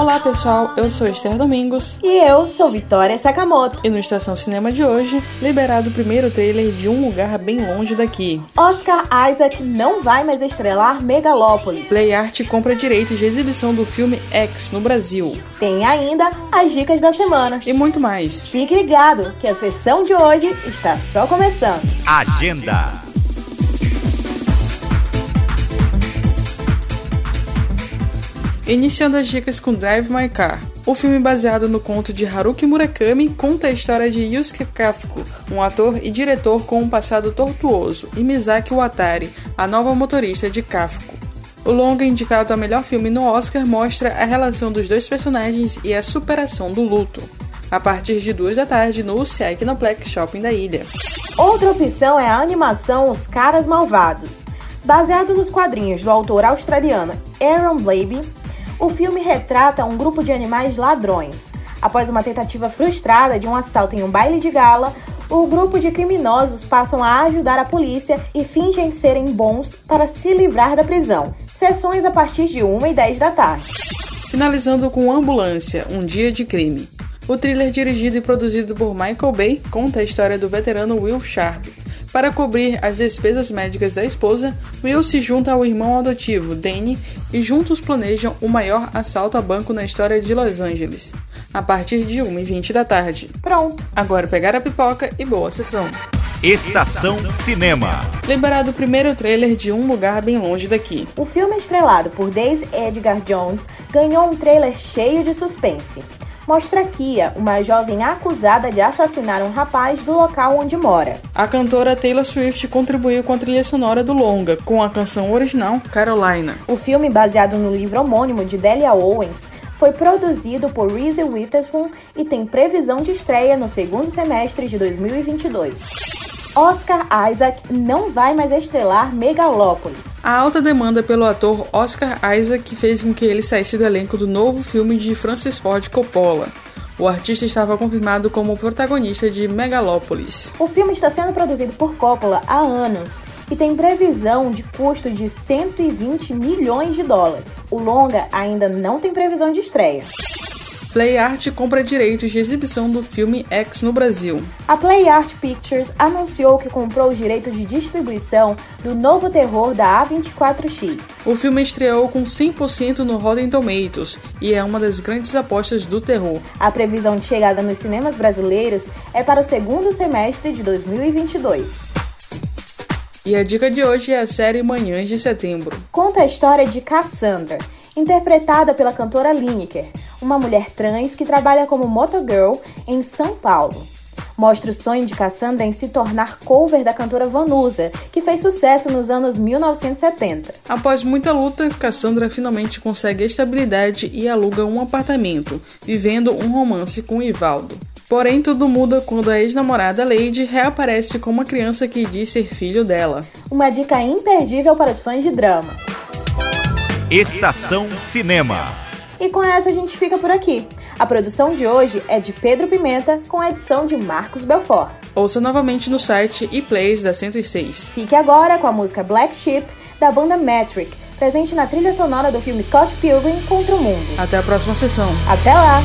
Olá pessoal, eu sou Esther Domingos E eu sou Vitória Sakamoto. e no Estação Cinema de hoje, liberado o primeiro trailer de Um Lugar Bem Longe Daqui. Oscar Isaac não vai mais estrelar Megalópolis. Play Art compra direitos de exibição do filme X no Brasil. Tem ainda as dicas da semana. E muito mais. Fique ligado que a sessão de hoje está só começando. Agenda. Iniciando as dicas com Drive My Car. O filme baseado no conto de Haruki Murakami conta a história de Yusuke Kafko, um ator e diretor com um passado tortuoso, e Misaki Watari, a nova motorista de Kafko. O longa indicado a melhor filme no Oscar mostra a relação dos dois personagens e a superação do luto. A partir de duas da tarde no UCI Shopping da ilha. Outra opção é a animação Os Caras Malvados. Baseado nos quadrinhos do autor australiano Aaron Blabey, o filme retrata um grupo de animais ladrões. Após uma tentativa frustrada de um assalto em um baile de gala, o grupo de criminosos passam a ajudar a polícia e fingem serem bons para se livrar da prisão. Sessões a partir de 1 e 10 da tarde. Finalizando com Ambulância, Um Dia de Crime. O thriller dirigido e produzido por Michael Bay conta a história do veterano Will Sharp. Para cobrir as despesas médicas da esposa, Will se junta ao irmão adotivo, Danny, e juntos planejam o maior assalto a banco na história de Los Angeles. A partir de 1h20 da tarde. Pronto! Agora pegar a pipoca e boa sessão. Estação Cinema. Liberado o primeiro trailer de Um Lugar Bem Longe Daqui. O filme estrelado por Daisy Edgar Jones ganhou um trailer cheio de suspense. Mostra Kia, uma jovem acusada de assassinar um rapaz do local onde mora. A cantora Taylor Swift contribuiu com a trilha sonora do longa, com a canção original Carolina. O filme, baseado no livro homônimo de Delia Owens, foi produzido por Reese Witherspoon e tem previsão de estreia no segundo semestre de 2022. Oscar Isaac não vai mais estrelar Megalópolis. A alta demanda pelo ator Oscar Isaac fez com que ele saísse do elenco do novo filme de Francis Ford Coppola. O artista estava confirmado como protagonista de Megalópolis. O filme está sendo produzido por Coppola há anos e tem previsão de custo de 120 milhões de dólares. O longa ainda não tem previsão de estreia. Play Art compra direitos de exibição do filme X no Brasil. A Play Art Pictures anunciou que comprou os direitos de distribuição do novo terror da A24X. O filme estreou com 100% no Rotten Tomatoes e é uma das grandes apostas do terror. A previsão de chegada nos cinemas brasileiros é para o segundo semestre de 2022. E a dica de hoje é a série Manhãs de Setembro. Conta a história de Cassandra, interpretada pela cantora Lineker, uma mulher trans que trabalha como motogirl em São Paulo. Mostra o sonho de Cassandra em se tornar cover da cantora Vanusa, que fez sucesso nos anos 1970. Após muita luta, Cassandra finalmente consegue estabilidade e aluga um apartamento, vivendo um romance com Ivaldo. Porém, tudo muda quando a ex-namorada Lady reaparece com uma criança que diz ser filho dela. Uma dica imperdível para os fãs de drama. Estação Cinema. E com essa a gente fica por aqui. A produção de hoje é de Pedro Pimenta, com a edição de Marcos Belfort. Ouça novamente no site e plays da 106. Fique agora com a música Black Sheep, da banda Metric, presente na trilha sonora do filme Scott Pilgrim contra o Mundo. Até a próxima sessão. Até lá!